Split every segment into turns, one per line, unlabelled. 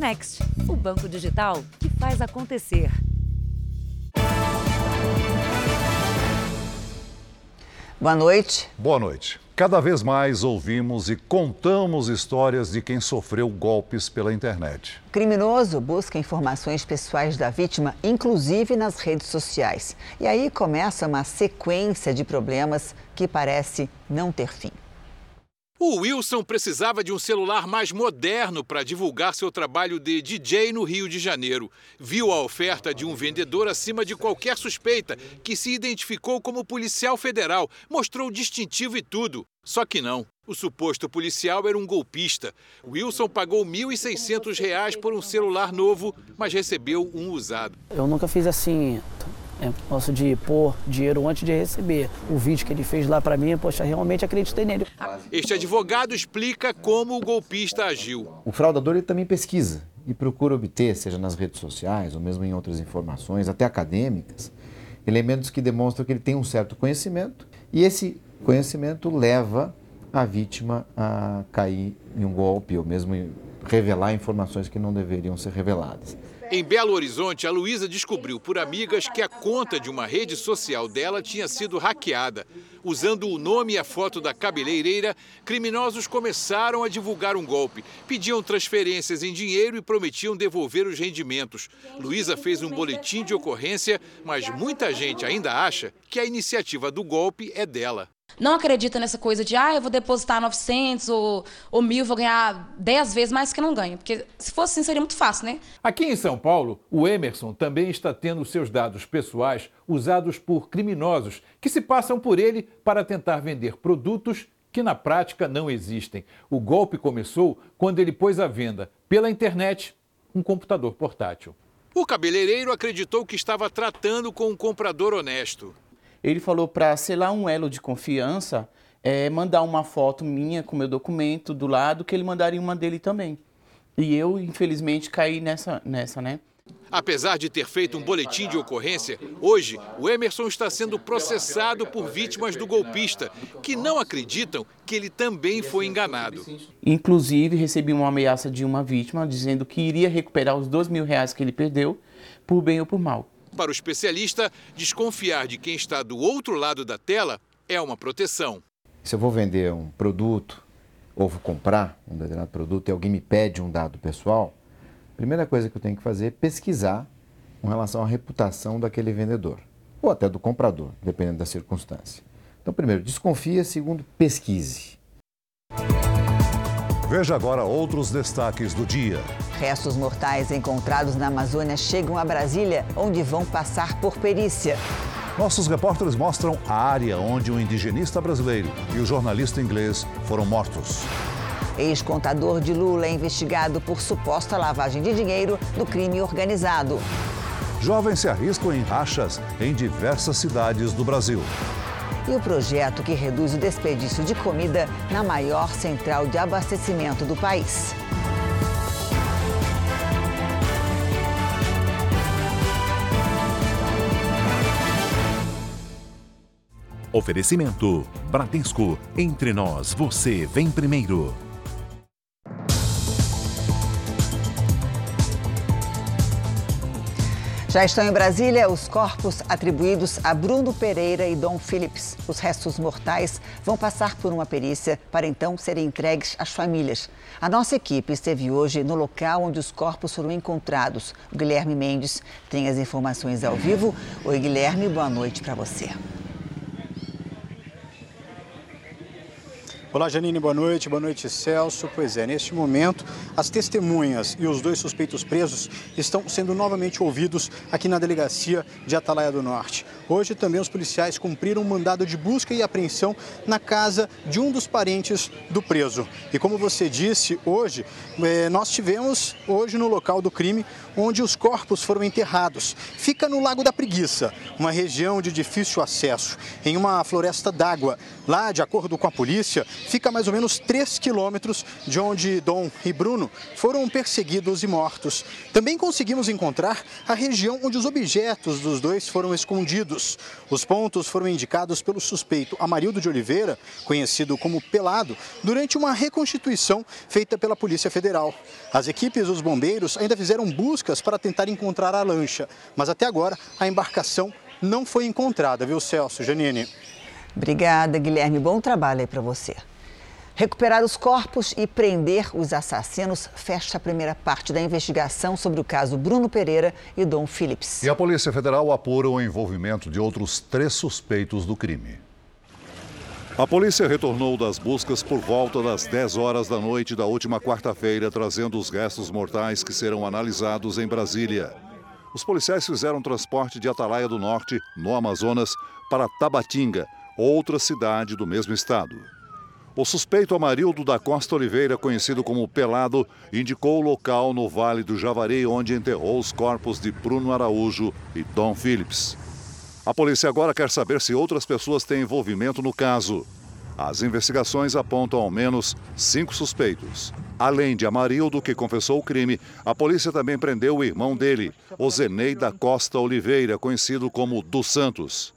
Next, o banco digital que faz acontecer.
Boa noite.
Boa noite. Cada vez mais ouvimos e contamos histórias de quem sofreu golpes pela internet.
O criminoso busca informações pessoais da vítima, inclusive nas redes sociais. E aí começa uma sequência de problemas que parece não ter fim.
O Wilson precisava de um celular mais moderno para divulgar seu trabalho de DJ no Rio de Janeiro. Viu a oferta de um vendedor acima de qualquer suspeita, que se identificou como policial federal, mostrou distintivo e tudo. Só que não. O suposto policial era um golpista. Wilson pagou R$ 1.600 por um celular novo, mas recebeu um usado.
Eu nunca fiz assim, é, posso de pôr dinheiro antes de receber. O vídeo que ele fez lá para mim, poxa, realmente acreditei nele.
Este advogado explica como o golpista agiu.
O fraudador ele também pesquisa e procura obter, seja nas redes sociais ou mesmo em outras informações, até acadêmicas, elementos que demonstram que ele tem um certo conhecimento e esse conhecimento leva a vítima a cair em um golpe ou mesmo revelar informações que não deveriam ser reveladas.
Em Belo Horizonte, a Luísa descobriu por amigas que a conta de uma rede social dela tinha sido hackeada. Usando o nome e a foto da cabeleireira, criminosos começaram a divulgar um golpe. Pediam transferências em dinheiro e prometiam devolver os rendimentos. Luísa fez um boletim de ocorrência, mas muita gente ainda acha que a iniciativa do golpe é dela
não acredita nessa coisa de, ah, eu vou depositar 900 ou, ou 1.000, vou ganhar 10 vezes mais que não ganho. Porque se fosse assim, seria muito fácil, né?
Aqui em São Paulo, o Emerson também está tendo seus dados pessoais usados por criminosos que se passam por ele para tentar vender produtos que na prática não existem. O golpe começou quando ele pôs à venda, pela internet, um computador portátil. O cabeleireiro acreditou que estava tratando com um comprador honesto
ele falou para, sei lá, um elo de confiança, é, mandar uma foto minha com meu documento do lado, que ele mandaria uma dele também. E eu, infelizmente, caí nessa, nessa né?
Apesar de ter feito um boletim de ocorrência, hoje o Emerson está sendo processado por vítimas do golpista, que não acreditam que ele também foi enganado.
Inclusive, recebi uma ameaça de uma vítima dizendo que iria recuperar os dois mil reais que ele perdeu, por bem ou por mal.
Para o especialista, desconfiar de quem está do outro lado da tela é uma proteção.
Se eu vou vender um produto ou vou comprar um determinado produto e alguém me pede um dado pessoal, a primeira coisa que eu tenho que fazer é pesquisar com relação à reputação daquele vendedor ou até do comprador, dependendo da circunstância. Então, primeiro, desconfia, segundo, pesquise.
Veja agora outros destaques do dia.
Restos mortais encontrados na Amazônia chegam a Brasília, onde vão passar por perícia.
Nossos repórteres mostram a área onde o um indigenista brasileiro e o jornalista inglês foram mortos.
Ex-contador de Lula é investigado por suposta lavagem de dinheiro do crime organizado.
Jovens se arriscam em rachas em diversas cidades do Brasil
e o projeto que reduz o desperdício de comida na maior central de abastecimento do país.
Oferecimento: Bradesco. Entre nós, você vem primeiro.
Já estão em Brasília os corpos atribuídos a Bruno Pereira e Dom Phillips. Os restos mortais vão passar por uma perícia para então serem entregues às famílias. A nossa equipe esteve hoje no local onde os corpos foram encontrados. O Guilherme Mendes tem as informações ao vivo. Oi, Guilherme, boa noite para você.
Olá, Janine, boa noite. Boa noite, Celso. Pois é, neste momento, as testemunhas e os dois suspeitos presos estão sendo novamente ouvidos aqui na delegacia de Atalaia do Norte. Hoje também os policiais cumpriram um mandado de busca e apreensão na casa de um dos parentes do preso. E como você disse, hoje, eh, nós tivemos, hoje no local do crime, onde os corpos foram enterrados. Fica no Lago da Preguiça, uma região de difícil acesso, em uma floresta d'água. Lá, de acordo com a polícia, fica mais ou menos 3 quilômetros de onde Dom e Bruno foram perseguidos e mortos. Também conseguimos encontrar a região onde os objetos dos dois foram escondidos. Os pontos foram indicados pelo suspeito Amarildo de Oliveira, conhecido como Pelado, durante uma reconstituição feita pela Polícia Federal. As equipes dos bombeiros ainda fizeram buscas para tentar encontrar a lancha, mas até agora a embarcação não foi encontrada, viu, Celso? Janine.
Obrigada, Guilherme. Bom trabalho aí para você. Recuperar os corpos e prender os assassinos fecha a primeira parte da investigação sobre o caso Bruno Pereira e Dom Phillips.
E a Polícia Federal apura o envolvimento de outros três suspeitos do crime. A polícia retornou das buscas por volta das 10 horas da noite da última quarta-feira, trazendo os restos mortais que serão analisados em Brasília. Os policiais fizeram transporte de Atalaia do Norte, no Amazonas, para Tabatinga, outra cidade do mesmo estado. O suspeito Amarildo da Costa Oliveira, conhecido como Pelado, indicou o local no Vale do Javari onde enterrou os corpos de Bruno Araújo e Dom Phillips. A polícia agora quer saber se outras pessoas têm envolvimento no caso. As investigações apontam ao menos cinco suspeitos. Além de Amarildo, que confessou o crime, a polícia também prendeu o irmão dele, Ozenei da Costa Oliveira, conhecido como dos Santos.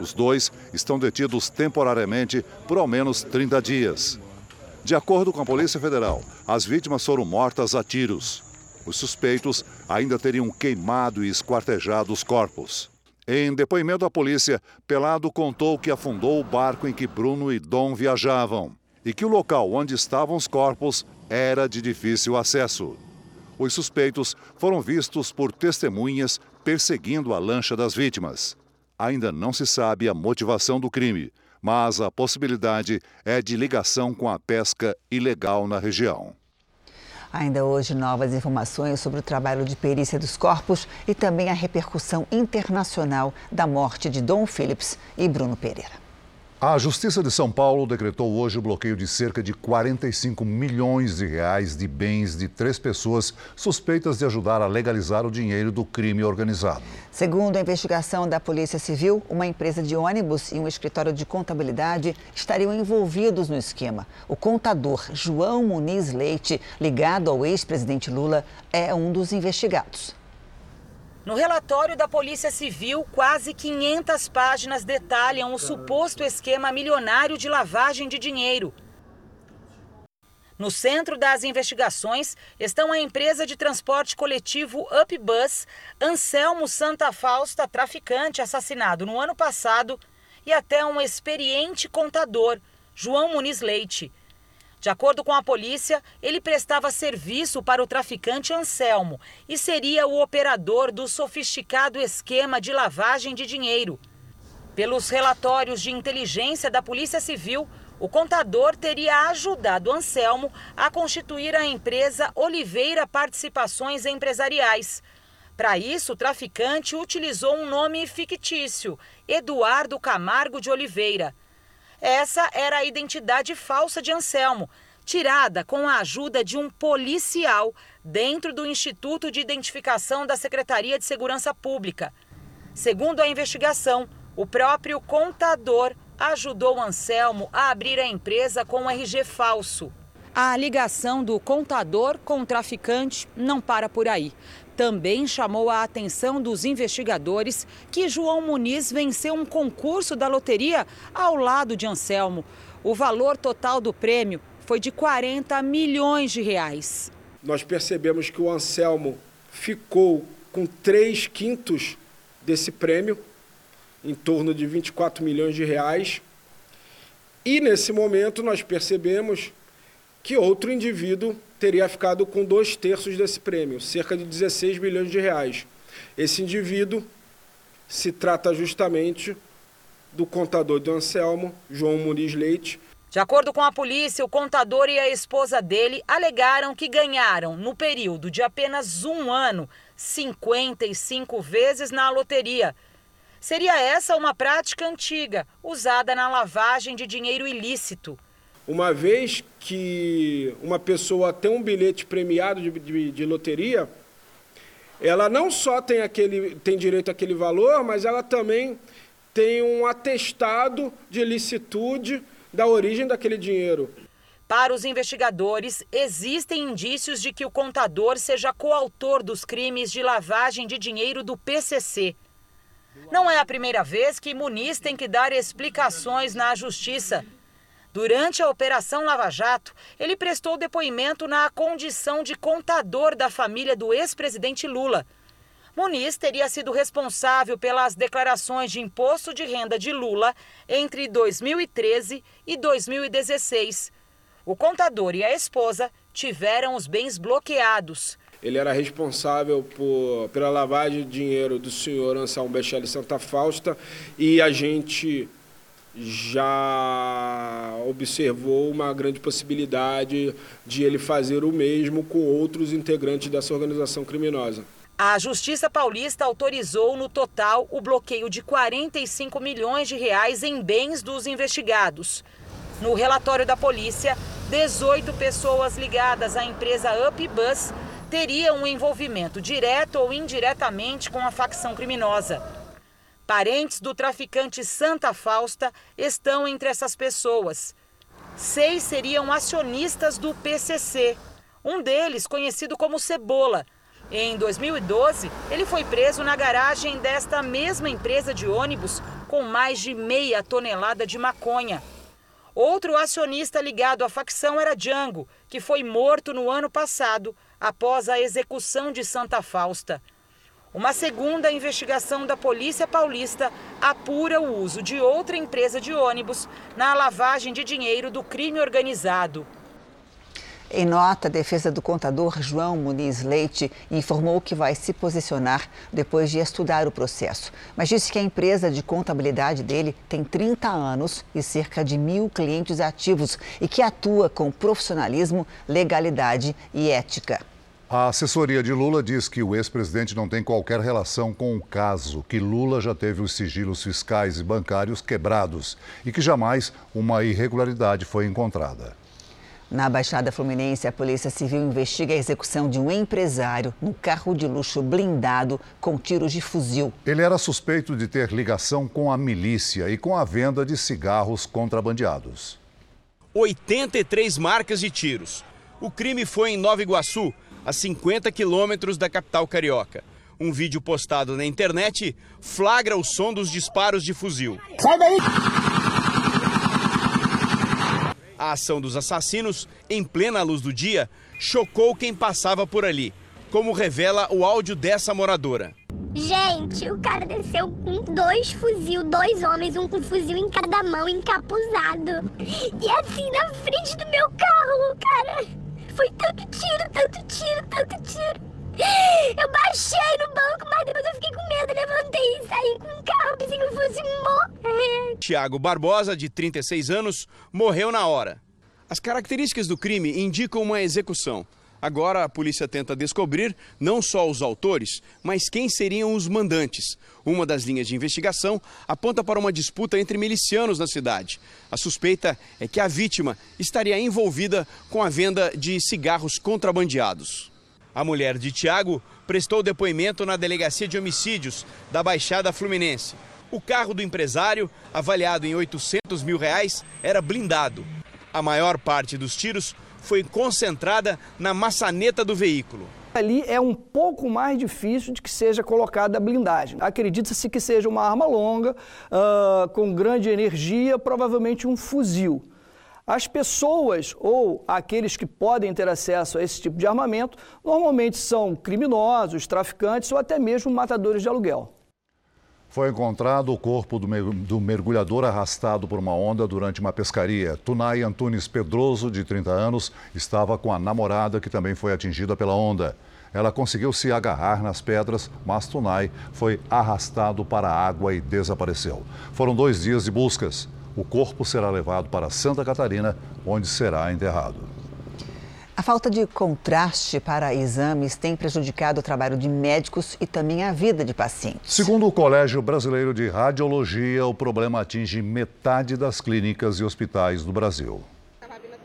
Os dois estão detidos temporariamente por ao menos 30 dias. De acordo com a Polícia Federal, as vítimas foram mortas a tiros. Os suspeitos ainda teriam queimado e esquartejado os corpos. Em depoimento à polícia, Pelado contou que afundou o barco em que Bruno e Dom viajavam e que o local onde estavam os corpos era de difícil acesso. Os suspeitos foram vistos por testemunhas perseguindo a lancha das vítimas. Ainda não se sabe a motivação do crime, mas a possibilidade é de ligação com a pesca ilegal na região.
Ainda hoje, novas informações sobre o trabalho de perícia dos corpos e também a repercussão internacional da morte de Dom Phillips e Bruno Pereira.
A Justiça de São Paulo decretou hoje o bloqueio de cerca de 45 milhões de reais de bens de três pessoas suspeitas de ajudar a legalizar o dinheiro do crime organizado.
Segundo a investigação da Polícia Civil, uma empresa de ônibus e um escritório de contabilidade estariam envolvidos no esquema. O contador João Muniz Leite, ligado ao ex-presidente Lula, é um dos investigados.
No relatório da Polícia Civil, quase 500 páginas detalham o suposto esquema milionário de lavagem de dinheiro. No centro das investigações estão a empresa de transporte coletivo Upbus, Anselmo Santa Fausta, traficante assassinado no ano passado, e até um experiente contador, João Muniz Leite. De acordo com a polícia, ele prestava serviço para o traficante Anselmo e seria o operador do sofisticado esquema de lavagem de dinheiro. Pelos relatórios de inteligência da Polícia Civil, o contador teria ajudado Anselmo a constituir a empresa Oliveira Participações Empresariais. Para isso, o traficante utilizou um nome fictício, Eduardo Camargo de Oliveira. Essa era a identidade falsa de Anselmo, tirada com a ajuda de um policial dentro do Instituto de Identificação da Secretaria de Segurança Pública. Segundo a investigação, o próprio contador ajudou Anselmo a abrir a empresa com um RG falso. A ligação do contador com o traficante não para por aí. Também chamou a atenção dos investigadores que João Muniz venceu um concurso da loteria ao lado de Anselmo. O valor total do prêmio foi de 40 milhões de reais.
Nós percebemos que o Anselmo ficou com 3 quintos desse prêmio, em torno de 24 milhões de reais. E nesse momento nós percebemos que outro indivíduo teria ficado com dois terços desse prêmio, cerca de 16 milhões de reais. Esse indivíduo se trata justamente do contador do Anselmo, João Muniz Leite.
De acordo com a polícia, o contador e a esposa dele alegaram que ganharam, no período de apenas um ano, 55 vezes na loteria. Seria essa uma prática antiga, usada na lavagem de dinheiro ilícito.
Uma vez que uma pessoa tem um bilhete premiado de, de, de, loteria, ela não só tem, aquele, tem direito àquele valor, mas ela também tem um atestado de licitude da origem daquele dinheiro.
Para os investigadores, existem indícios de que o contador seja coautor dos crimes de lavagem de dinheiro do PCC. Não é a primeira vez que Muniz tem que dar explicações na justiça. Durante a Operação Lava Jato, ele prestou depoimento na condição de contador da família do ex-presidente Lula. Muniz teria sido responsável pelas declarações de imposto de renda de Lula entre 2013 e 2016. O contador e a esposa tiveram os bens bloqueados.
Ele era responsável por, pela lavagem de dinheiro do senhor Anselmo Bechelli Santa Fausta e a gente já observou uma grande possibilidade de ele fazer o mesmo com outros integrantes dessa organização criminosa.
A Justiça Paulista autorizou no total o bloqueio de 45 milhões de reais em bens dos investigados. No relatório da polícia, 18 pessoas ligadas à empresa Up Bus teriam um envolvimento direto ou indiretamente com a facção criminosa. Parentes do traficante Santa Fausta estão entre essas pessoas. Seis seriam acionistas do PCC. Um deles, conhecido como Cebola. Em 2012, ele foi preso na garagem desta mesma empresa de ônibus com mais de meia tonelada de maconha. Outro acionista ligado à facção era Django, que foi morto no ano passado após a execução de Santa Fausta. Uma segunda investigação da Polícia Paulista apura o uso de outra empresa de ônibus na lavagem de dinheiro do crime organizado.
Em nota, a defesa do contador João Muniz Leite informou que vai se posicionar depois de estudar o processo, mas disse que a empresa de contabilidade dele tem 30 anos e cerca de mil clientes ativos e que atua com profissionalismo, legalidade e ética.
A assessoria de Lula diz que o ex-presidente não tem qualquer relação com o caso, que Lula já teve os sigilos fiscais e bancários quebrados e que jamais uma irregularidade foi encontrada.
Na Baixada Fluminense, a Polícia Civil investiga a execução de um empresário no carro de luxo blindado com tiros de fuzil.
Ele era suspeito de ter ligação com a milícia e com a venda de cigarros contrabandeados.
83 marcas de tiros. O crime foi em Nova Iguaçu, a 50 quilômetros da capital carioca. Um vídeo postado na internet flagra o som dos disparos de fuzil.
Sai daí!
A ação dos assassinos, em plena luz do dia, chocou quem passava por ali, como revela o áudio dessa moradora.
Gente, o cara desceu com dois fuzil, dois homens, um com fuzil em cada mão, encapuzado. E assim na frente do meu carro, cara. Foi tanto tiro, tanto tiro, tanto tiro. Eu baixei no banco, mas depois eu fiquei com medo, levantei e saí com o carro, pensei que eu fosse morrer.
Tiago Barbosa, de 36 anos, morreu na hora. As características do crime indicam uma execução. Agora a polícia tenta descobrir não só os autores, mas quem seriam os mandantes. Uma das linhas de investigação aponta para uma disputa entre milicianos na cidade. A suspeita é que a vítima estaria envolvida com a venda de cigarros contrabandeados. A mulher de Tiago prestou depoimento na Delegacia de Homicídios da Baixada Fluminense. O carro do empresário, avaliado em 800 mil reais, era blindado. A maior parte dos tiros foi concentrada na maçaneta do veículo.
Ali é um pouco mais difícil de que seja colocada a blindagem. Acredita-se que seja uma arma longa, uh, com grande energia, provavelmente um fuzil. As pessoas ou aqueles que podem ter acesso a esse tipo de armamento normalmente são criminosos, traficantes ou até mesmo matadores de aluguel.
Foi encontrado o corpo do mergulhador arrastado por uma onda durante uma pescaria. Tunay Antunes Pedroso, de 30 anos, estava com a namorada que também foi atingida pela onda. Ela conseguiu se agarrar nas pedras, mas Tunay foi arrastado para a água e desapareceu. Foram dois dias de buscas. O corpo será levado para Santa Catarina, onde será enterrado.
A falta de contraste para exames tem prejudicado o trabalho de médicos e também a vida de pacientes.
Segundo o Colégio Brasileiro de Radiologia, o problema atinge metade das clínicas e hospitais do Brasil.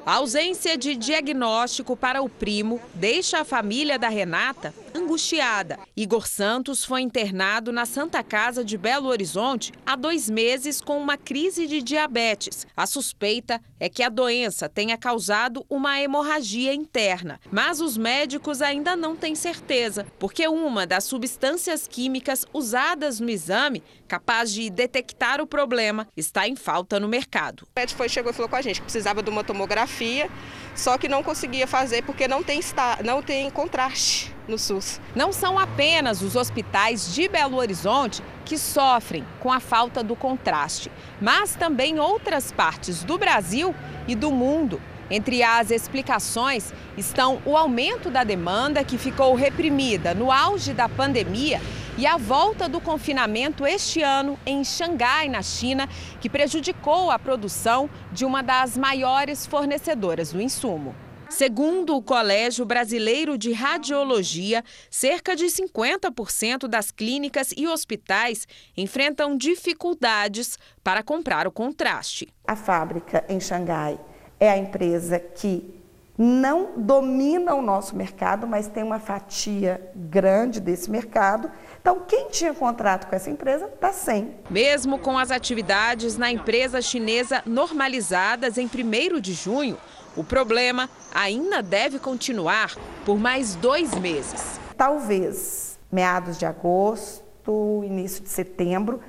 A ausência de diagnóstico para o primo deixa a família da Renata angustiada. Igor Santos foi internado na Santa Casa de Belo Horizonte há dois meses com uma crise de diabetes. A suspeita é que a doença tenha causado uma hemorragia interna, mas os médicos ainda não têm certeza, porque uma das substâncias químicas usadas no exame, capaz de detectar o problema, está em falta no mercado.
O médico foi, chegou e falou com a gente que precisava de uma tomografia, só que não conseguia fazer porque não tem, não tem contraste no SUS.
Não são apenas os hospitais de Belo Horizonte que sofrem com a falta do contraste, mas também outras partes do Brasil e do mundo. Entre as explicações estão o aumento da demanda, que ficou reprimida no auge da pandemia, e a volta do confinamento este ano em Xangai, na China, que prejudicou a produção de uma das maiores fornecedoras do insumo. Segundo o Colégio Brasileiro de Radiologia, cerca de 50% das clínicas e hospitais enfrentam dificuldades para comprar o contraste.
A fábrica em Xangai é a empresa que não domina o nosso mercado, mas tem uma fatia grande desse mercado. Então, quem tinha contrato com essa empresa está sem.
Mesmo com as atividades na empresa chinesa normalizadas em 1 de junho, o problema ainda deve continuar por mais dois meses.
Talvez meados de agosto, início de setembro,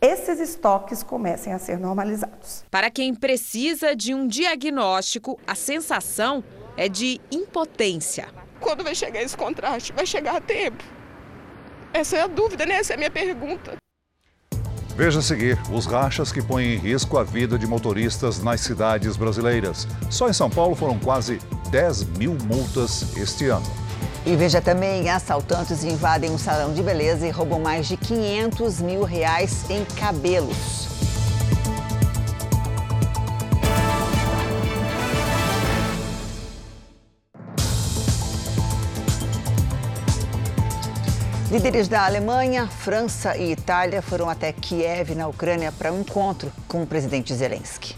esses estoques comecem a ser normalizados.
Para quem precisa de um diagnóstico, a sensação é de impotência.
Quando vai chegar esse contraste? Vai chegar a tempo? Essa é a dúvida, né? Essa é a minha pergunta.
Veja a seguir os rachas que põem em risco a vida de motoristas nas cidades brasileiras. Só em São Paulo foram quase 10 mil multas este ano.
E veja também, assaltantes invadem um salão de beleza e roubam mais de 500 mil reais em cabelos. Líderes da Alemanha, França e Itália foram até Kiev, na Ucrânia, para um encontro com o presidente Zelensky.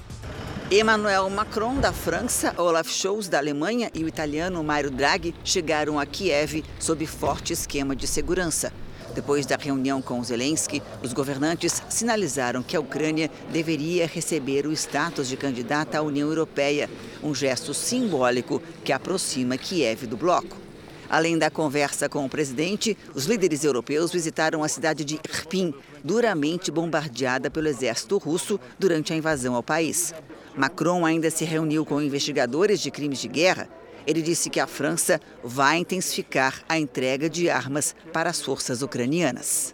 Emmanuel Macron, da França, Olaf Scholz, da Alemanha e o italiano Mario Draghi chegaram a Kiev sob forte esquema de segurança. Depois da reunião com Zelensky, os governantes sinalizaram que a Ucrânia deveria receber o status de candidata à União Europeia, um gesto simbólico que aproxima Kiev do bloco. Além da conversa com o presidente, os líderes europeus visitaram a cidade de Irpin, duramente bombardeada pelo exército russo durante a invasão ao país. Macron ainda se reuniu com investigadores de crimes de guerra. Ele disse que a França vai intensificar a entrega de armas para as forças ucranianas.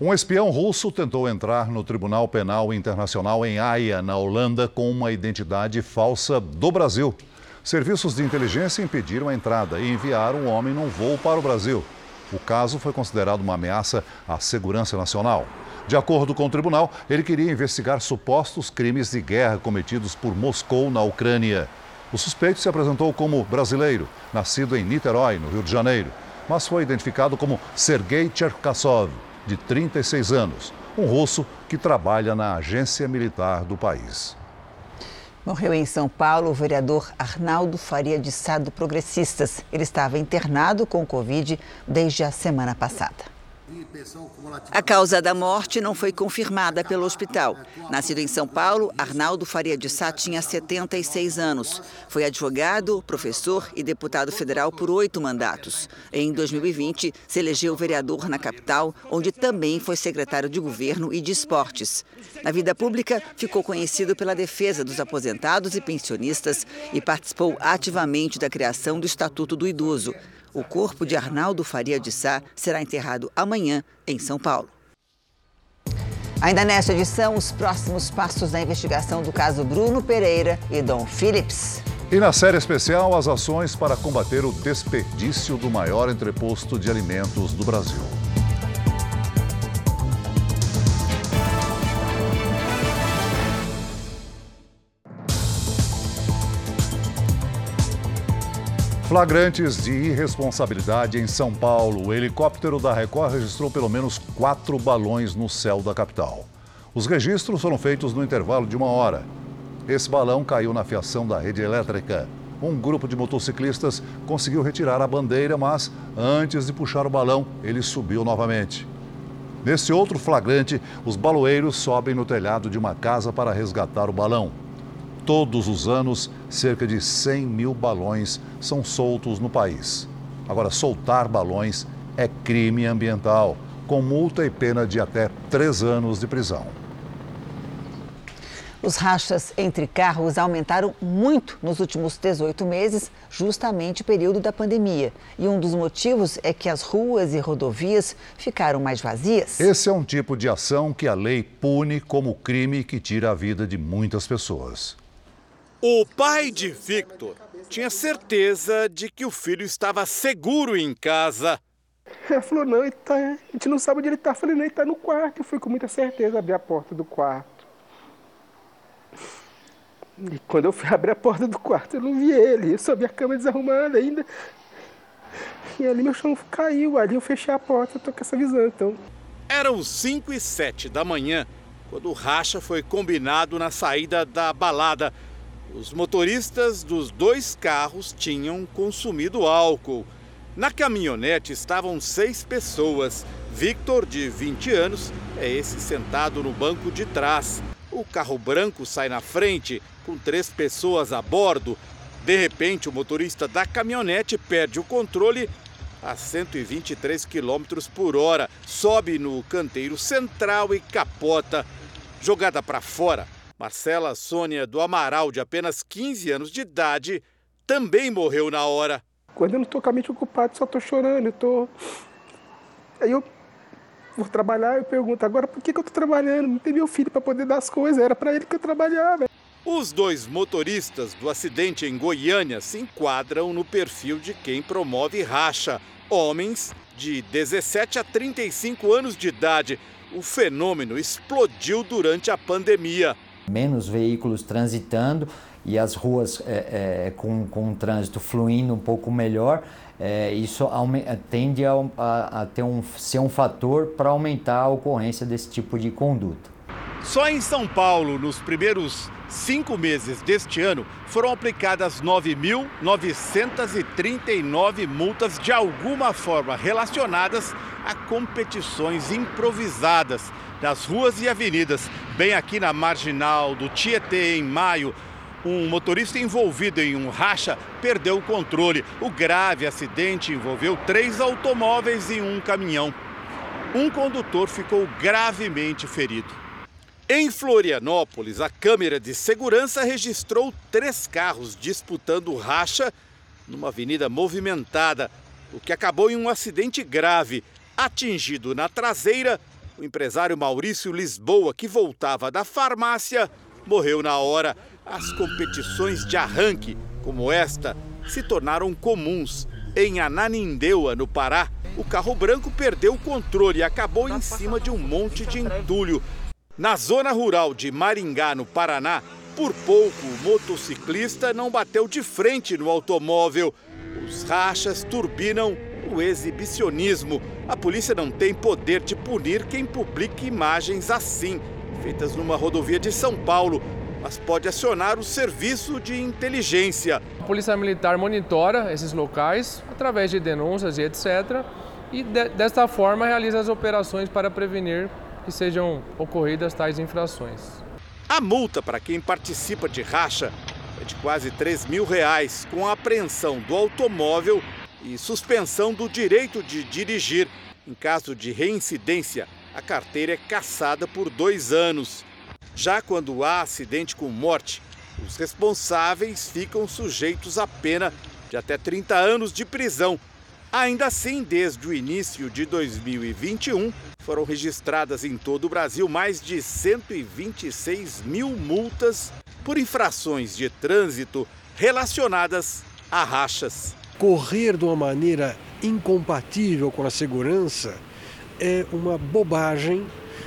Um espião russo tentou entrar no Tribunal Penal Internacional em Haia, na Holanda, com uma identidade falsa do Brasil. Serviços de inteligência impediram a entrada e enviaram o homem num voo para o Brasil. O caso foi considerado uma ameaça à segurança nacional. De acordo com o tribunal, ele queria investigar supostos crimes de guerra cometidos por Moscou na Ucrânia. O suspeito se apresentou como brasileiro, nascido em Niterói, no Rio de Janeiro, mas foi identificado como Sergei Cherkasov, de 36 anos, um russo que trabalha na agência militar do país.
Morreu em São Paulo o vereador Arnaldo Faria de Sá do Progressistas. Ele estava internado com Covid desde a semana passada. A causa da morte não foi confirmada pelo hospital. Nascido em São Paulo, Arnaldo Faria de Sá tinha 76 anos. Foi advogado, professor e deputado federal por oito mandatos. Em 2020, se elegeu vereador na capital, onde também foi secretário de governo e de esportes. Na vida pública, ficou conhecido pela defesa dos aposentados e pensionistas e participou ativamente da criação do Estatuto do Idoso. O corpo de Arnaldo Faria de Sá será enterrado amanhã em São Paulo. Ainda nesta edição, os próximos passos da investigação do caso Bruno Pereira e Dom Phillips.
E na série especial, as ações para combater o desperdício do maior entreposto de alimentos do Brasil. Flagrantes de irresponsabilidade em São Paulo. O helicóptero da Record registrou pelo menos quatro balões no céu da capital. Os registros foram feitos no intervalo de uma hora. Esse balão caiu na fiação da rede elétrica. um grupo de motociclistas conseguiu retirar a bandeira, mas antes de puxar o balão, ele subiu novamente. Nesse outro flagrante, os baloeiros sobem no telhado de uma casa para resgatar o balão. Todos os anos, cerca de 100 mil balões são soltos no país. Agora, soltar balões é crime ambiental, com multa e pena de até três anos de prisão.
Os rachas entre carros aumentaram muito nos últimos 18 meses, justamente o período da pandemia. E um dos motivos é que as ruas e rodovias ficaram mais vazias.
Esse é um tipo de ação que a lei pune como crime que tira a vida de muitas pessoas.
O pai de Victor tinha certeza de que o filho estava seguro em casa.
Ela falou, não, ele tá, a gente não sabe onde ele está. Eu falei, não, ele está no quarto. Eu fui com muita certeza abrir a porta do quarto. E quando eu fui abrir a porta do quarto, eu não vi ele. Eu só vi a cama desarrumada ainda. E ali meu chão caiu. Ali eu fechei a porta, eu tô com essa visão, então.
Eram 5 e 7 da manhã, quando o racha foi combinado na saída da balada. Os motoristas dos dois carros tinham consumido álcool. Na caminhonete estavam seis pessoas. Victor, de 20 anos, é esse sentado no banco de trás. O carro branco sai na frente, com três pessoas a bordo. De repente, o motorista da caminhonete perde o controle a 123 km por hora, sobe no canteiro central e capota. Jogada para fora, Marcela Sônia do Amaral, de apenas 15 anos de idade, também morreu na hora.
Quando eu não estou com a mente ocupada, só estou chorando, eu tô... Aí eu vou trabalhar, eu pergunto, agora por que, que eu estou trabalhando? Não tem meu filho para poder dar as coisas, era para ele que eu trabalhava.
Os dois motoristas do acidente em Goiânia se enquadram no perfil de quem promove racha. Homens de 17 a 35 anos de idade. O fenômeno explodiu durante a pandemia.
Menos veículos transitando e as ruas é, é, com, com o trânsito fluindo um pouco melhor, é, isso tende a, a, a ter um, ser um fator para aumentar a ocorrência desse tipo de conduta.
Só em São Paulo, nos primeiros cinco meses deste ano, foram aplicadas 9.939 multas de alguma forma relacionadas a competições improvisadas nas ruas e avenidas. Bem aqui na marginal do Tietê, em maio, um motorista envolvido em um racha perdeu o controle. O grave acidente envolveu três automóveis e um caminhão. Um condutor ficou gravemente ferido. Em Florianópolis, a câmera de segurança registrou três carros disputando racha numa avenida movimentada, o que acabou em um acidente grave. Atingido na traseira, o empresário Maurício Lisboa, que voltava da farmácia, morreu na hora. As competições de arranque, como esta, se tornaram comuns. Em Ananindeua, no Pará, o carro branco perdeu o controle e acabou em cima de um monte de entulho. Na zona rural de Maringá, no Paraná, por pouco o motociclista não bateu de frente no automóvel. Os rachas turbinam o exibicionismo. A polícia não tem poder de punir quem publica imagens assim, feitas numa rodovia de São Paulo, mas pode acionar o serviço de inteligência.
A Polícia Militar monitora esses locais através de denúncias e etc. E de, desta forma realiza as operações para prevenir que sejam ocorridas tais infrações.
A multa para quem participa de racha é de quase 3 mil reais, com a apreensão do automóvel e suspensão do direito de dirigir. Em caso de reincidência, a carteira é cassada por dois anos. Já quando há acidente com morte, os responsáveis ficam sujeitos a pena de até 30 anos de prisão. Ainda assim, desde o início de 2021, foram registradas em todo o Brasil mais de 126 mil multas por infrações de trânsito relacionadas a rachas.
Correr de uma maneira incompatível com a segurança é uma bobagem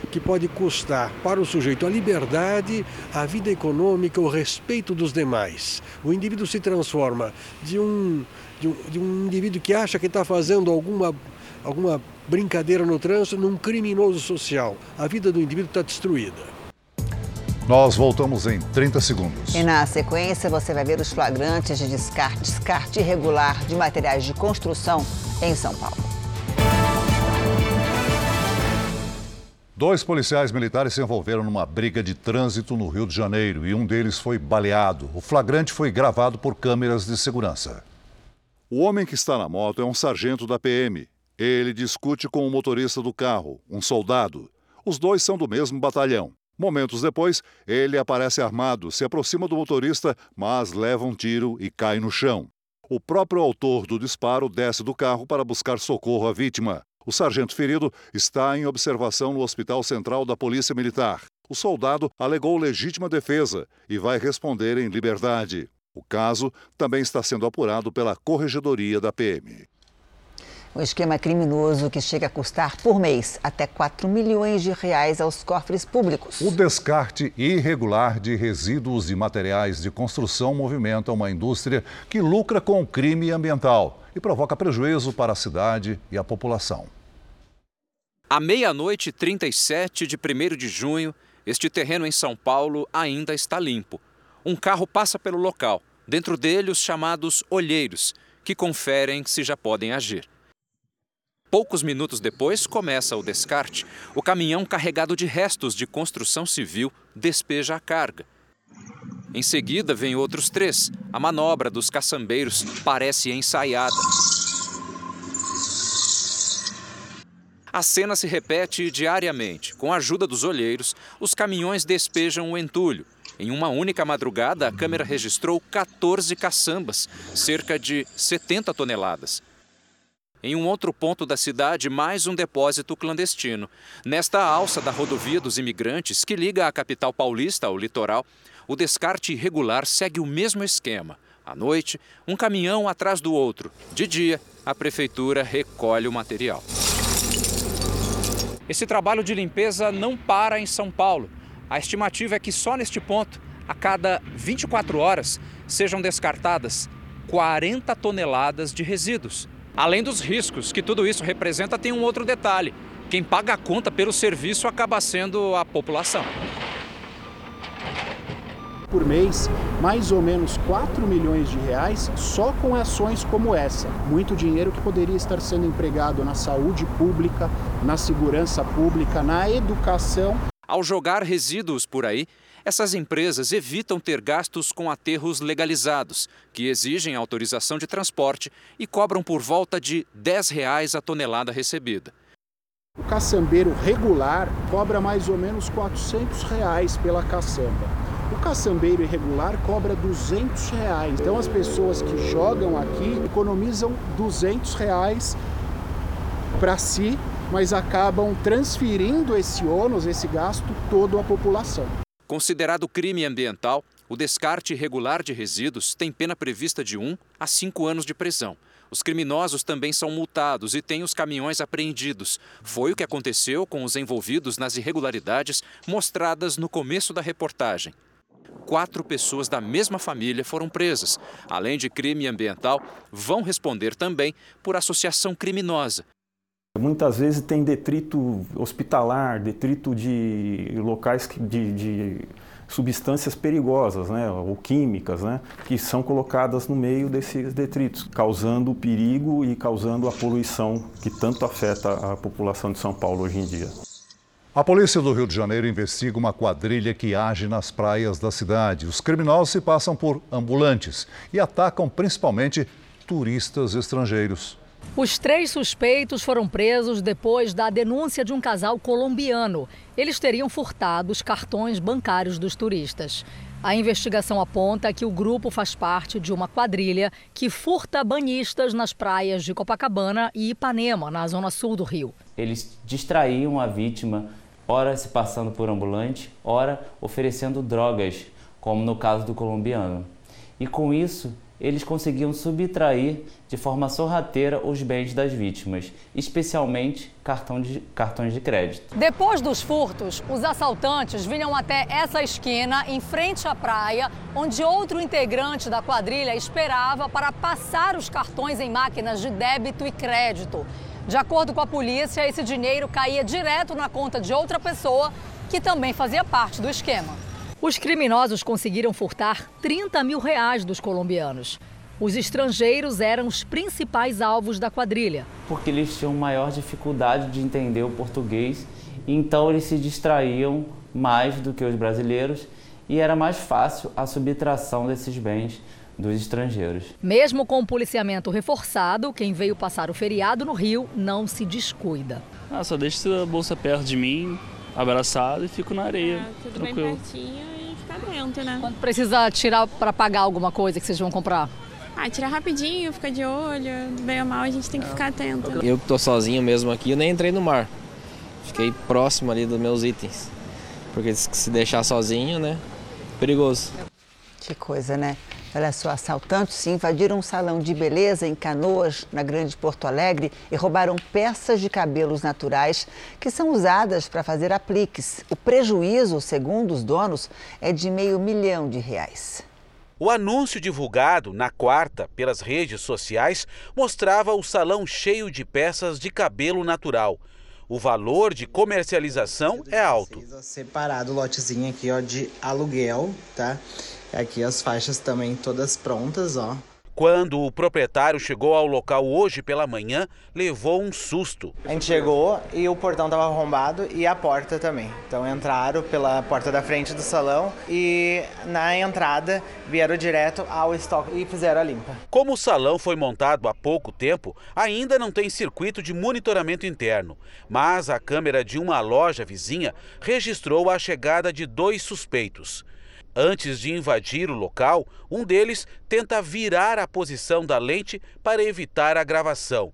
que pode custar para o sujeito a liberdade, a vida econômica, o respeito dos demais. O indivíduo se transforma de um, de um, de um indivíduo que acha que está fazendo alguma, alguma brincadeira no trânsito num criminoso social. A vida do indivíduo está destruída.
Nós voltamos em 30 segundos.
E na sequência você vai ver os flagrantes de descarte, descarte irregular de materiais de construção em São Paulo.
Dois policiais militares se envolveram numa briga de trânsito no Rio de Janeiro e um deles foi baleado. O flagrante foi gravado por câmeras de segurança. O homem que está na moto é um sargento da PM. Ele discute com o motorista do carro, um soldado. Os dois são do mesmo batalhão. Momentos depois, ele aparece armado, se aproxima do motorista, mas leva um tiro e cai no chão. O próprio autor do disparo desce do carro para buscar socorro à vítima. O sargento ferido está em observação no Hospital Central da Polícia Militar. O soldado alegou legítima defesa e vai responder em liberdade. O caso também está sendo apurado pela Corregedoria da PM.
Um esquema criminoso que chega a custar por mês até 4 milhões de reais aos cofres públicos.
O descarte irregular de resíduos e materiais de construção movimenta uma indústria que lucra com o crime ambiental e provoca prejuízo para a cidade e a população.
À meia-noite 37 de 1 de junho, este terreno em São Paulo ainda está limpo. Um carro passa pelo local, dentro dele os chamados olheiros, que conferem se já podem agir. Poucos minutos depois, começa o descarte. O caminhão carregado de restos de construção civil despeja a carga. Em seguida, vem outros três. A manobra dos caçambeiros parece ensaiada. A cena se repete diariamente. Com a ajuda dos olheiros, os caminhões despejam o entulho. Em uma única madrugada, a câmera registrou 14 caçambas, cerca de 70 toneladas. Em um outro ponto da cidade, mais um depósito clandestino. Nesta alça da rodovia dos imigrantes, que liga a capital paulista ao litoral, o descarte irregular segue o mesmo esquema. À noite, um caminhão atrás do outro. De dia, a prefeitura recolhe o material. Esse trabalho de limpeza não para em São Paulo. A estimativa é que só neste ponto, a cada 24 horas, sejam descartadas 40 toneladas de resíduos. Além dos riscos que tudo isso representa, tem um outro detalhe: quem paga a conta pelo serviço acaba sendo a população.
Por mês, mais ou menos 4 milhões de reais só com ações como essa. Muito dinheiro que poderia estar sendo empregado na saúde pública, na segurança pública, na educação.
Ao jogar resíduos por aí, essas empresas evitam ter gastos com aterros legalizados, que exigem autorização de transporte e cobram por volta de 10 reais a tonelada recebida.
O caçambeiro regular cobra mais ou menos 400 reais pela caçamba. O caçambeiro irregular cobra 200 reais. Então as pessoas que jogam aqui economizam 200 reais para si, mas acabam transferindo esse ônus, esse gasto todo à população.
Considerado crime ambiental, o descarte irregular de resíduos tem pena prevista de 1 a 5 anos de prisão. Os criminosos também são multados e têm os caminhões apreendidos. Foi o que aconteceu com os envolvidos nas irregularidades mostradas no começo da reportagem. Quatro pessoas da mesma família foram presas. Além de crime ambiental, vão responder também por associação criminosa
Muitas vezes tem detrito hospitalar, detrito de locais de, de substâncias perigosas, né, ou químicas, né, que são colocadas no meio desses detritos, causando perigo e causando a poluição que tanto afeta a população de São Paulo hoje em dia.
A polícia do Rio de Janeiro investiga uma quadrilha que age nas praias da cidade. Os criminosos se passam por ambulantes e atacam principalmente turistas estrangeiros.
Os três suspeitos foram presos depois da denúncia de um casal colombiano. Eles teriam furtado os cartões bancários dos turistas. A investigação aponta que o grupo faz parte de uma quadrilha que furta banhistas nas praias de Copacabana e Ipanema, na zona sul do Rio.
Eles distraíam a vítima, ora se passando por ambulante, ora oferecendo drogas, como no caso do colombiano. E com isso, eles conseguiam subtrair de forma sorrateira os bens das vítimas, especialmente cartão de, cartões de crédito.
Depois dos furtos, os assaltantes vinham até essa esquina, em frente à praia, onde outro integrante da quadrilha esperava para passar os cartões em máquinas de débito e crédito. De acordo com a polícia, esse dinheiro caía direto na conta de outra pessoa que também fazia parte do esquema. Os criminosos conseguiram furtar 30 mil reais dos colombianos. Os estrangeiros eram os principais alvos da quadrilha.
Porque eles tinham maior dificuldade de entender o português, então eles se distraíam mais do que os brasileiros e era mais fácil a subtração desses bens dos estrangeiros.
Mesmo com o policiamento reforçado, quem veio passar o feriado no Rio não se descuida.
Ah, só deixo sua bolsa perto de mim, abraçado e fico na areia,
é, tudo
tranquilo.
bem pertinho e ficar dentro, né?
Quando precisa tirar para pagar alguma coisa que vocês vão comprar?
Ah, tirar rapidinho, ficar de olho, bem ou mal a gente tem que ficar atento.
Eu que tô sozinho mesmo aqui, eu nem entrei no mar. Fiquei próximo ali dos meus itens. Porque se deixar sozinho, né, perigoso.
Que coisa, né? Olha só, assaltantes invadiram um salão de beleza em Canoas, na Grande Porto Alegre, e roubaram peças de cabelos naturais que são usadas para fazer apliques. O prejuízo, segundo os donos, é de meio milhão de reais.
O anúncio divulgado na quarta pelas redes sociais mostrava o salão cheio de peças de cabelo natural. O valor de comercialização é alto.
Separado o lotezinho aqui ó, de aluguel, tá? Aqui as faixas também todas prontas, ó.
Quando o proprietário chegou ao local hoje pela manhã, levou um susto.
A gente chegou e o portão estava arrombado e a porta também. Então entraram pela porta da frente do salão e na entrada vieram direto ao estoque e fizeram a limpa.
Como o salão foi montado há pouco tempo, ainda não tem circuito de monitoramento interno, mas a câmera de uma loja vizinha registrou a chegada de dois suspeitos. Antes de invadir o local, um deles tenta virar a posição da lente para evitar a gravação.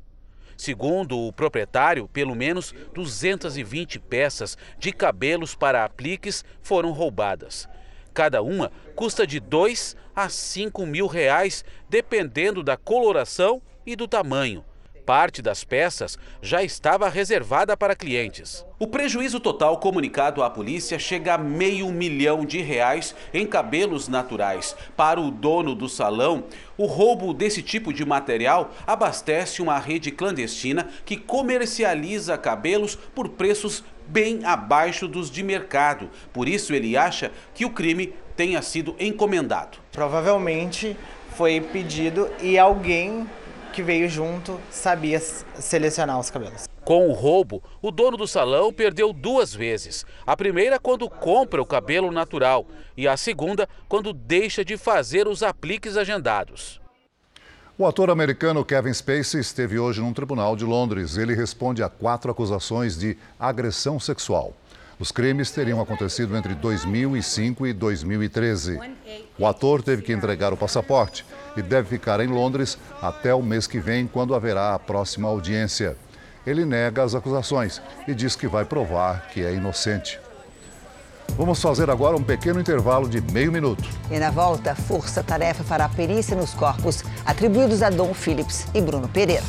Segundo o proprietário, pelo menos 220 peças de cabelos para apliques foram roubadas. Cada uma custa de 2 a 5 mil reais, dependendo da coloração e do tamanho. Parte das peças já estava reservada para clientes. O prejuízo total comunicado à polícia chega a meio milhão de reais em cabelos naturais. Para o dono do salão, o roubo desse tipo de material abastece uma rede clandestina que comercializa cabelos por preços bem abaixo dos de mercado. Por isso, ele acha que o crime tenha sido encomendado.
Provavelmente foi pedido e alguém que veio junto sabia selecionar os cabelos.
Com o roubo, o dono do salão perdeu duas vezes. A primeira quando compra o cabelo natural e a segunda quando deixa de fazer os apliques agendados.
O ator americano Kevin Spacey esteve hoje num tribunal de Londres. Ele responde a quatro acusações de agressão sexual. Os crimes teriam acontecido entre 2005 e 2013. O ator teve que entregar o passaporte e deve ficar em Londres até o mês que vem, quando haverá a próxima audiência. Ele nega as acusações e diz que vai provar que é inocente. Vamos fazer agora um pequeno intervalo de meio minuto.
E na volta, Força Tarefa fará perícia nos corpos atribuídos a Dom Phillips e Bruno Pereira.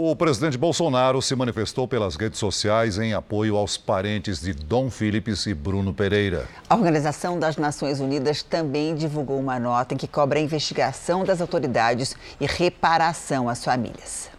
O presidente Bolsonaro se manifestou pelas redes sociais em apoio aos parentes de Dom Philips e Bruno Pereira.
A Organização das Nações Unidas também divulgou uma nota em que cobra a investigação das autoridades e reparação às famílias.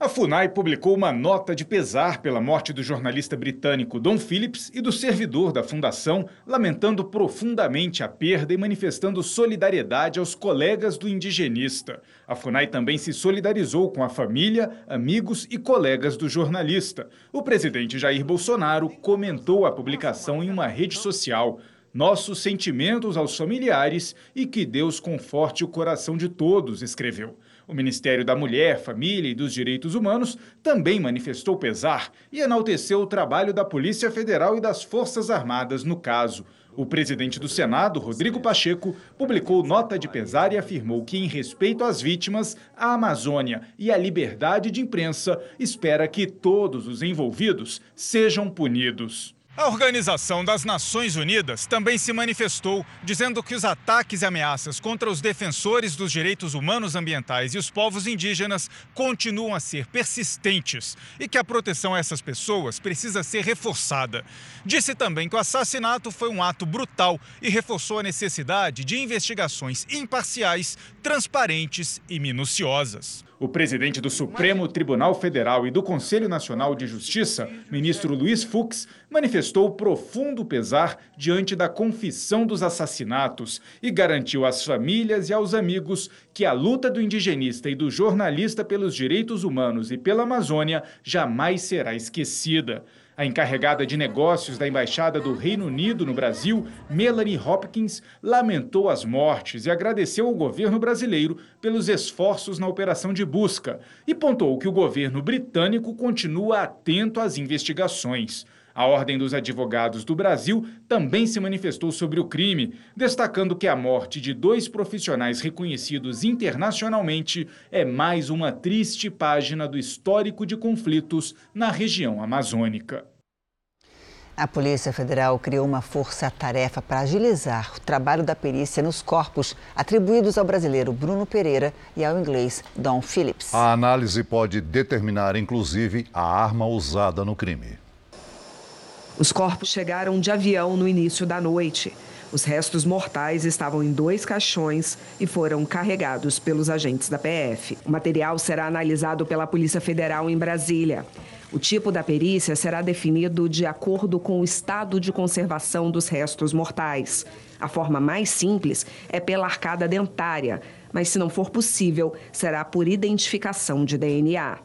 A FUNAI publicou uma nota de pesar pela morte do jornalista britânico Don Phillips e do servidor da fundação, lamentando profundamente a perda e manifestando solidariedade aos colegas do indigenista. A FUNAI também se solidarizou com a família, amigos e colegas do jornalista. O presidente Jair Bolsonaro comentou a publicação em uma rede social. Nossos sentimentos aos familiares e que Deus conforte o coração de todos, escreveu. O Ministério da Mulher, Família e dos Direitos Humanos também manifestou pesar e enalteceu o trabalho da Polícia Federal e das Forças Armadas no caso. O presidente do Senado, Rodrigo Pacheco, publicou nota de pesar e afirmou que, em respeito às vítimas, a Amazônia e a liberdade de imprensa, espera que todos os envolvidos sejam punidos. A Organização das Nações Unidas também se manifestou, dizendo que os ataques e ameaças contra os defensores dos direitos humanos ambientais e os povos indígenas continuam a ser persistentes e que a proteção a essas pessoas precisa ser reforçada. Disse também que o assassinato foi um ato brutal e reforçou a necessidade de investigações imparciais, transparentes e minuciosas. O presidente do Supremo Tribunal Federal e do Conselho Nacional de Justiça, ministro Luiz Fux, manifestou profundo pesar diante da confissão dos assassinatos e garantiu às famílias e aos amigos que a luta do indigenista e do jornalista pelos direitos humanos e pela Amazônia jamais será esquecida. A encarregada de negócios da Embaixada do Reino Unido no Brasil, Melanie Hopkins, lamentou as mortes e agradeceu ao governo brasileiro pelos esforços na operação de busca e pontuou que o governo britânico continua atento às investigações. A Ordem dos Advogados do Brasil também se manifestou sobre o crime, destacando que a morte de dois profissionais reconhecidos internacionalmente é mais uma triste página do histórico de conflitos na região amazônica.
A Polícia Federal criou uma força-tarefa para agilizar o trabalho da perícia nos corpos atribuídos ao brasileiro Bruno Pereira e ao inglês Don Phillips.
A análise pode determinar, inclusive, a arma usada no crime.
Os corpos chegaram de avião no início da noite. Os restos mortais estavam em dois caixões e foram carregados pelos agentes da PF. O material será analisado pela Polícia Federal em Brasília. O tipo da perícia será definido de acordo com o estado de conservação dos restos mortais. A forma mais simples é pela arcada dentária, mas se não for possível, será por identificação de DNA.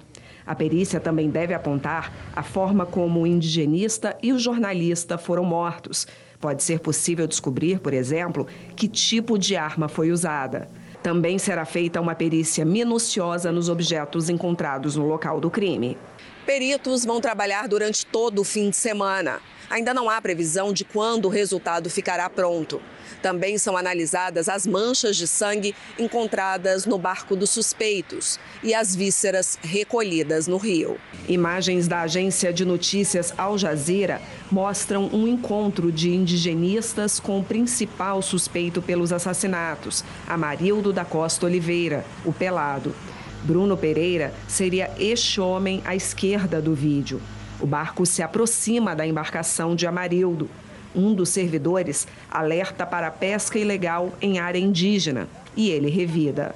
A perícia também deve apontar a forma como o indigenista e o jornalista foram mortos. Pode ser possível descobrir, por exemplo, que tipo de arma foi usada. Também será feita uma perícia minuciosa nos objetos encontrados no local do crime. Peritos vão trabalhar durante todo o fim de semana. Ainda não há previsão de quando o resultado ficará pronto. Também são analisadas as manchas de sangue encontradas no barco dos suspeitos e as vísceras recolhidas no rio. Imagens da agência de notícias Al Jazeera mostram um encontro de indigenistas com o principal suspeito pelos assassinatos, Amarildo da Costa Oliveira, o Pelado. Bruno Pereira seria este homem à esquerda do vídeo. O barco se aproxima da embarcação de Amarildo. Um dos servidores alerta para a pesca ilegal em área indígena e ele revida.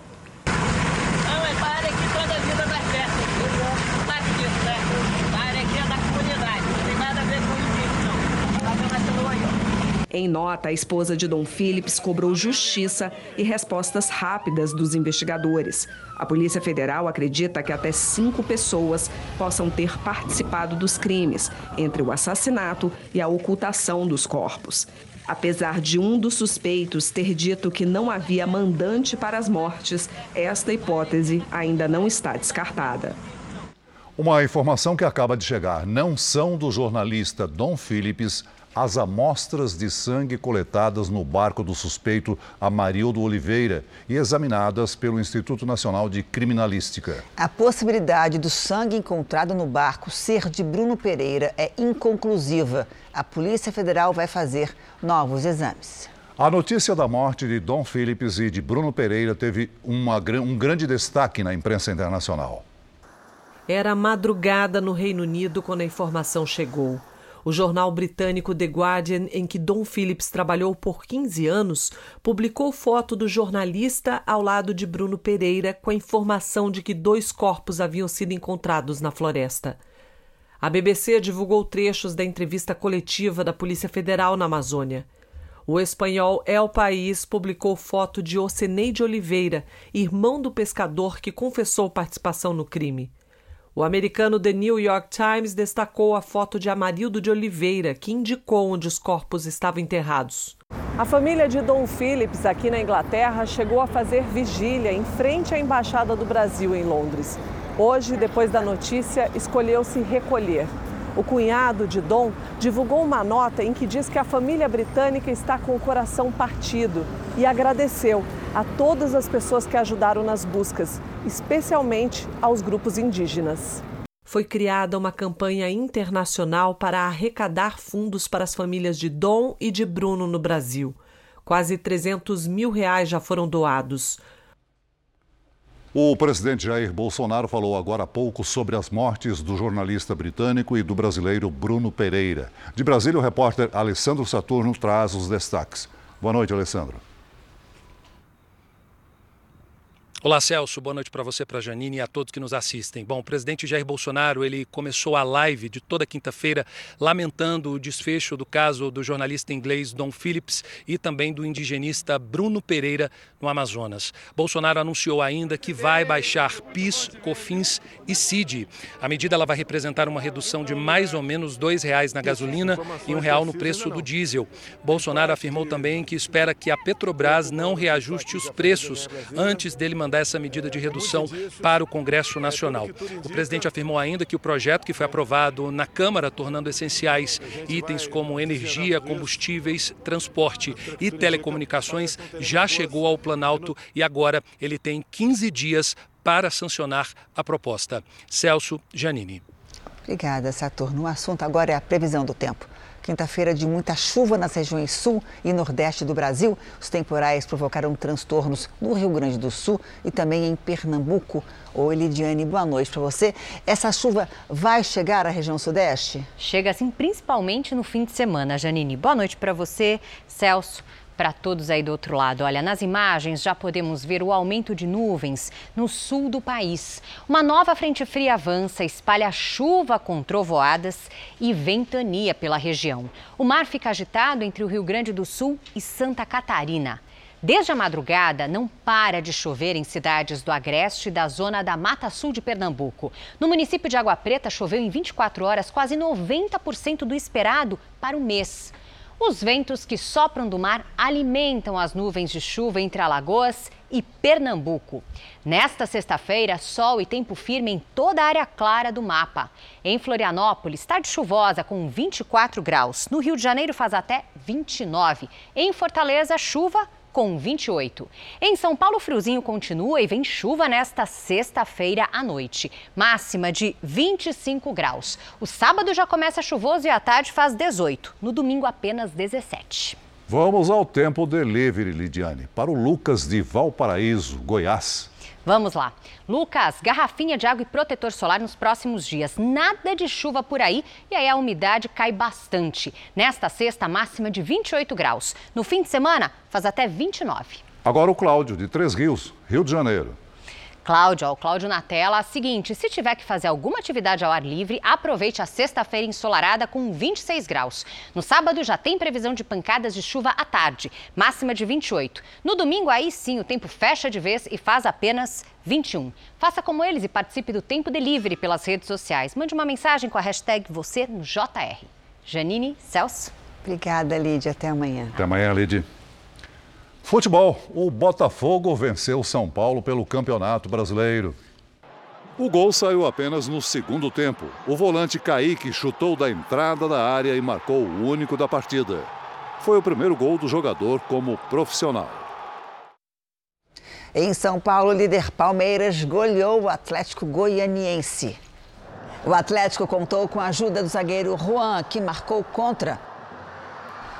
Em nota, a esposa de Dom Phillips cobrou justiça e respostas rápidas dos investigadores. A Polícia Federal acredita que até cinco pessoas possam ter participado dos crimes, entre o assassinato e a ocultação dos corpos. Apesar de um dos suspeitos ter dito que não havia mandante para as mortes, esta hipótese ainda não está descartada.
Uma informação que acaba de chegar: não são do jornalista Dom Phillips as amostras de sangue coletadas no barco do suspeito Amarildo Oliveira e examinadas pelo Instituto Nacional de Criminalística.
A possibilidade do sangue encontrado no barco ser de Bruno Pereira é inconclusiva. A Polícia Federal vai fazer novos exames.
A notícia da morte de Dom Phillips e de Bruno Pereira teve uma, um grande destaque na imprensa internacional.
Era madrugada no Reino Unido quando a informação chegou. O jornal britânico The Guardian, em que Don Phillips trabalhou por 15 anos, publicou foto do jornalista ao lado de Bruno Pereira com a informação de que dois corpos haviam sido encontrados na floresta. A BBC divulgou trechos da entrevista coletiva da Polícia Federal na Amazônia. O espanhol El País publicou foto de Oceneide Oliveira, irmão do pescador que confessou participação no crime. O americano The New York Times destacou a foto de Amarildo de Oliveira, que indicou onde os corpos estavam enterrados. A família de Dom Phillips, aqui na Inglaterra, chegou a fazer vigília em frente à Embaixada do Brasil em Londres. Hoje, depois da notícia, escolheu se recolher. O cunhado de Dom divulgou uma nota em que diz que a família britânica está com o coração partido e agradeceu a todas as pessoas que ajudaram nas buscas, especialmente aos grupos indígenas. Foi criada uma campanha internacional para arrecadar fundos para as famílias de Dom e de Bruno no Brasil. Quase 300 mil reais já foram doados.
O presidente Jair Bolsonaro falou agora há pouco sobre as mortes do jornalista britânico e do brasileiro Bruno Pereira. De Brasília, o repórter Alessandro Saturno traz os destaques. Boa noite, Alessandro.
Olá, Celso. Boa noite para você, para Janine e a todos que nos assistem. Bom, o presidente Jair Bolsonaro ele começou a live de toda quinta-feira lamentando o desfecho do caso do jornalista inglês Don Phillips e também do indigenista Bruno Pereira no Amazonas. Bolsonaro anunciou ainda que vai baixar PIS, COFINS e CID. A medida ela vai representar uma redução de mais ou menos R$ reais na gasolina e um real no preço do diesel. Bolsonaro afirmou também que espera que a Petrobras não reajuste os preços antes dele mandar mandar essa medida de redução para o Congresso Nacional. O presidente afirmou ainda que o projeto que foi aprovado na Câmara, tornando essenciais itens como energia, combustíveis, transporte e telecomunicações, já chegou ao Planalto e agora ele tem 15 dias para sancionar a proposta. Celso Janini.
Obrigada, Saturno. O assunto agora é a previsão do tempo. Quinta-feira de muita chuva nas regiões sul e nordeste do Brasil. Os temporais provocaram transtornos no Rio Grande do Sul e também em Pernambuco. Oi, Lidiane, boa noite para você. Essa chuva vai chegar à região sudeste?
Chega assim, principalmente no fim de semana, Janine. Boa noite para você, Celso para todos aí do outro lado. Olha, nas imagens já podemos ver o aumento de nuvens no sul do país. Uma nova frente fria avança, espalha chuva com trovoadas e ventania pela região. O mar fica agitado entre o Rio Grande do Sul e Santa Catarina. Desde a madrugada, não para de chover em cidades do Agreste e da zona da Mata Sul de Pernambuco. No município de Água Preta, choveu em 24 horas quase 90% do esperado para o mês. Os ventos que sopram do mar alimentam as nuvens de chuva entre Alagoas e Pernambuco. Nesta sexta-feira, sol e tempo firme em toda a área clara do mapa. Em Florianópolis, tarde chuvosa com 24 graus. No Rio de Janeiro faz até 29. Em Fortaleza, chuva com 28. Em São Paulo, friozinho continua e vem chuva nesta sexta-feira à noite. Máxima de 25 graus. O sábado já começa chuvoso e à tarde faz 18. No domingo, apenas 17.
Vamos ao tempo delivery, Lidiane, para o Lucas de Valparaíso, Goiás.
Vamos lá. Lucas, garrafinha de água e protetor solar nos próximos dias. Nada de chuva por aí e aí a umidade cai bastante. Nesta sexta, máxima de 28 graus. No fim de semana, faz até 29.
Agora o Cláudio, de Três Rios, Rio de Janeiro.
Cláudio, ó, o Cláudio na tela. Seguinte, se tiver que fazer alguma atividade ao ar livre, aproveite a sexta-feira ensolarada com 26 graus. No sábado já tem previsão de pancadas de chuva à tarde, máxima de 28. No domingo, aí sim, o tempo fecha de vez e faz apenas 21. Faça como eles e participe do Tempo Delivery pelas redes sociais. Mande uma mensagem com a hashtag você no JR. Janine, Celso.
Obrigada, Lídia. Até amanhã.
Até amanhã, Lídia. Futebol. O Botafogo venceu São Paulo pelo Campeonato Brasileiro. O gol saiu apenas no segundo tempo. O volante Kaique chutou da entrada da área e marcou o único da partida. Foi o primeiro gol do jogador como profissional.
Em São Paulo, o líder Palmeiras goleou o Atlético Goianiense. O Atlético contou com a ajuda do zagueiro Juan, que marcou contra.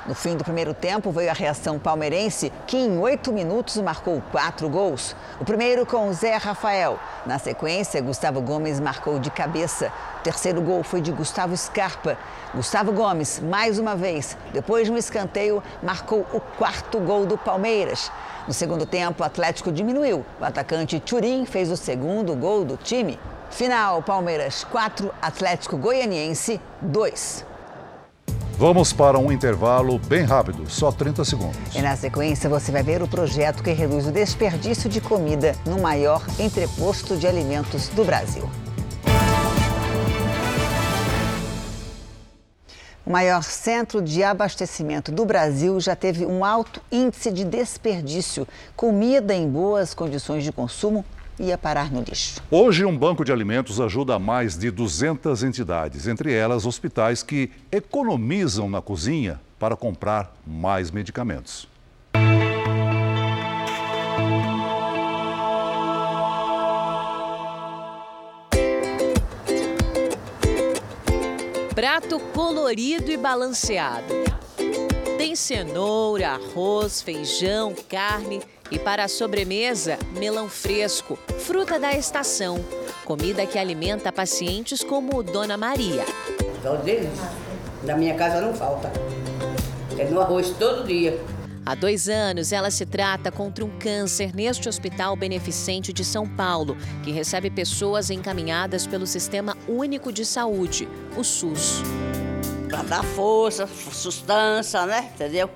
No fim do primeiro tempo, veio a reação palmeirense, que em oito minutos marcou quatro gols. O primeiro com Zé Rafael. Na sequência, Gustavo Gomes marcou de cabeça. O terceiro gol foi de Gustavo Scarpa. Gustavo Gomes, mais uma vez, depois de um escanteio, marcou o quarto gol do Palmeiras. No segundo tempo, o Atlético diminuiu. O atacante Turim fez o segundo gol do time. Final: Palmeiras 4, Atlético Goianiense 2.
Vamos para um intervalo bem rápido, só 30 segundos.
E na sequência você vai ver o projeto que reduz o desperdício de comida no maior entreposto de alimentos do Brasil. O maior centro de abastecimento do Brasil já teve um alto índice de desperdício. Comida em boas condições de consumo ia parar no lixo.
Hoje, um banco de alimentos ajuda mais de 200 entidades, entre elas hospitais que economizam na cozinha para comprar mais medicamentos.
Prato colorido e balanceado. Tem cenoura, arroz, feijão, carne e para a sobremesa, melão fresco, fruta da estação. Comida que alimenta pacientes como Dona Maria.
Da minha casa não falta. É no arroz todo dia.
Há dois anos, ela se trata contra um câncer neste Hospital Beneficente de São Paulo, que recebe pessoas encaminhadas pelo Sistema Único de Saúde, o SUS.
Para dar força, sustância, né? Entendeu?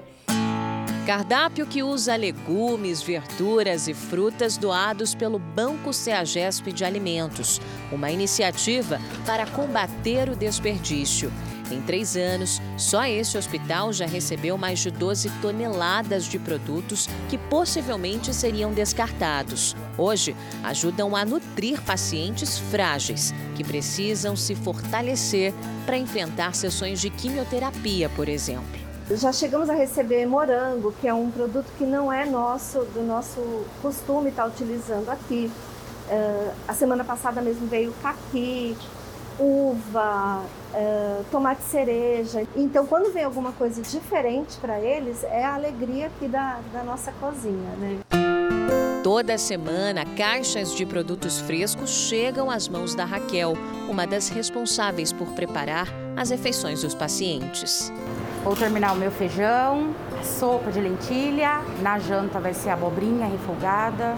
Cardápio que usa legumes, verduras e frutas doados pelo Banco CEAGESP de Alimentos, uma iniciativa para combater o desperdício. Em três anos, só esse hospital já recebeu mais de 12 toneladas de produtos que possivelmente seriam descartados. Hoje, ajudam a nutrir pacientes frágeis que precisam se fortalecer para enfrentar sessões de quimioterapia, por exemplo.
Já chegamos a receber morango, que é um produto que não é nosso, do nosso costume estar utilizando aqui. Uh, a semana passada mesmo veio caqui, uva, uh, tomate cereja. Então, quando vem alguma coisa diferente para eles, é a alegria aqui da, da nossa cozinha, né?
Toda semana, caixas de produtos frescos chegam às mãos da Raquel, uma das responsáveis por preparar as refeições dos pacientes.
Vou terminar o meu feijão, sopa de lentilha, na janta vai ser abobrinha refogada,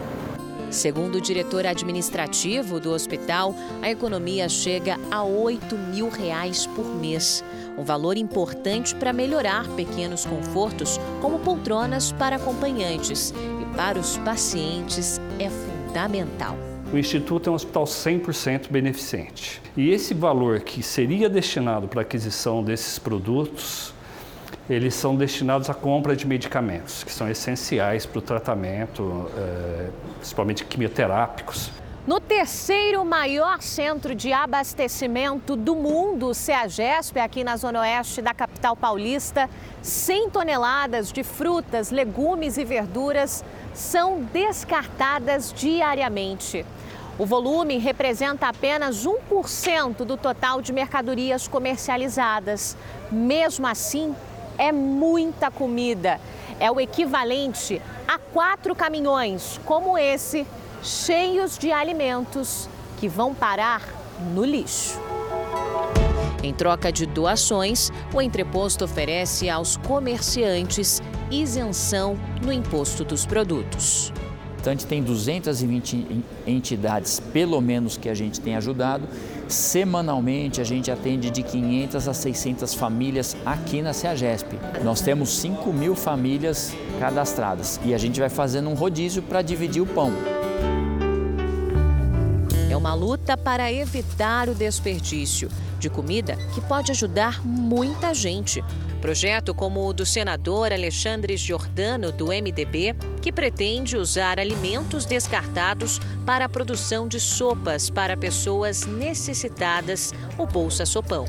Segundo o diretor administrativo do hospital, a economia chega a 8 mil reais por mês. Um valor importante para melhorar pequenos confortos, como poltronas para acompanhantes. E para os pacientes é fundamental.
O Instituto é um hospital 100% beneficente. E esse valor que seria destinado para a aquisição desses produtos eles são destinados à compra de medicamentos, que são essenciais para o tratamento, é, principalmente quimioterápicos.
No terceiro maior centro de abastecimento do mundo, o CEAGESP, aqui na zona oeste da capital paulista, 100 toneladas de frutas, legumes e verduras são descartadas diariamente. O volume representa apenas 1% do total de mercadorias comercializadas. Mesmo assim, é muita comida. É o equivalente a quatro caminhões como esse, cheios de alimentos que vão parar no lixo. Em troca de doações, o entreposto oferece aos comerciantes isenção no imposto dos produtos.
Tem 220 entidades, pelo menos, que a gente tem ajudado Semanalmente a gente atende de 500 a 600 famílias aqui na CEAGESP. Nós temos 5 mil famílias cadastradas e a gente vai fazendo um rodízio para dividir o pão.
É uma luta para evitar o desperdício de comida que pode ajudar muita gente. Projeto como o do senador Alexandre Giordano, do MDB, que pretende usar alimentos descartados para a produção de sopas para pessoas necessitadas, o Bolsa Sopão.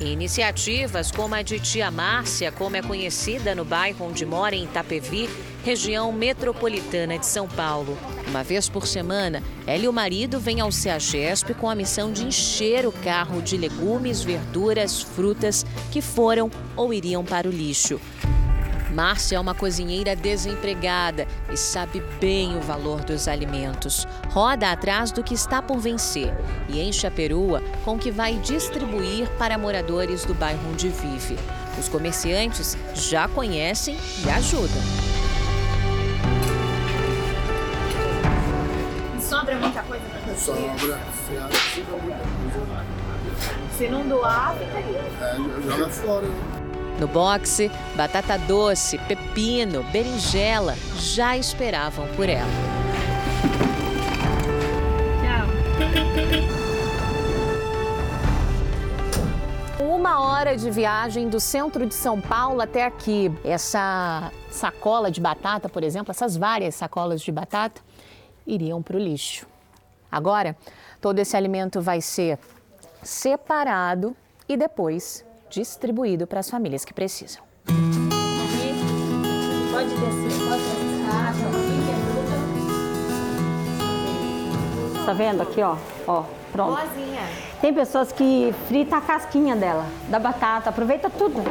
Iniciativas como a de Tia Márcia, como é conhecida no bairro onde mora em Itapevi, região metropolitana de São Paulo. Uma vez por semana, ela e o marido vêm ao CEAGESP com a missão de encher o carro de legumes, verduras, frutas que foram ou iriam para o lixo. Márcia é uma cozinheira desempregada e sabe bem o valor dos alimentos. Roda atrás do que está por vencer e enche a perua com o que vai distribuir para moradores do bairro onde vive. Os comerciantes já conhecem e ajudam.
Sobra muita coisa para você?
Sobra, sobra muita coisa.
Se não doar, fica aí.
É, joga fora. Né?
No boxe, batata doce, pepino, berinjela já esperavam por ela. Tchau. Uma hora de viagem do centro de São Paulo até aqui. Essa sacola de batata, por exemplo, essas várias sacolas de batata iriam para o lixo. Agora, todo esse alimento vai ser separado e depois distribuído para as famílias que precisam.
Pode descer, pode descer.
Tá vendo aqui, ó? Ó, pronto.
Boazinha.
Tem pessoas que fritam a casquinha dela, da batata, aproveita tudo.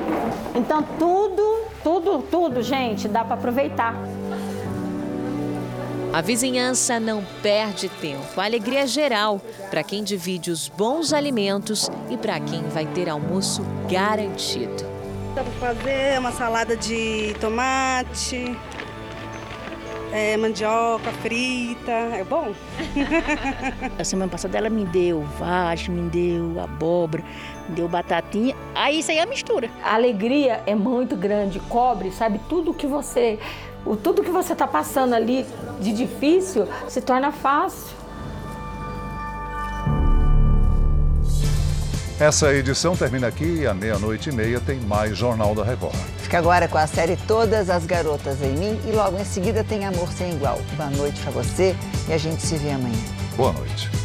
Então tudo, tudo, tudo, gente, dá para aproveitar.
A vizinhança não perde tempo. A alegria é geral para quem divide os bons alimentos e para quem vai ter almoço garantido.
Dá para fazer uma salada de tomate, é, mandioca frita, é bom.
A semana passada ela me deu vagem, me deu abóbora, me deu batatinha, aí isso aí é a mistura.
A alegria é muito grande, cobre, sabe, tudo que você, o tudo que você está passando ali de difícil se torna fácil.
Essa edição termina aqui e à meia-noite e meia tem mais Jornal da Record.
Fica agora com a série Todas as Garotas em Mim e logo em seguida tem Amor Sem Igual. Boa noite para você e a gente se vê amanhã.
Boa noite.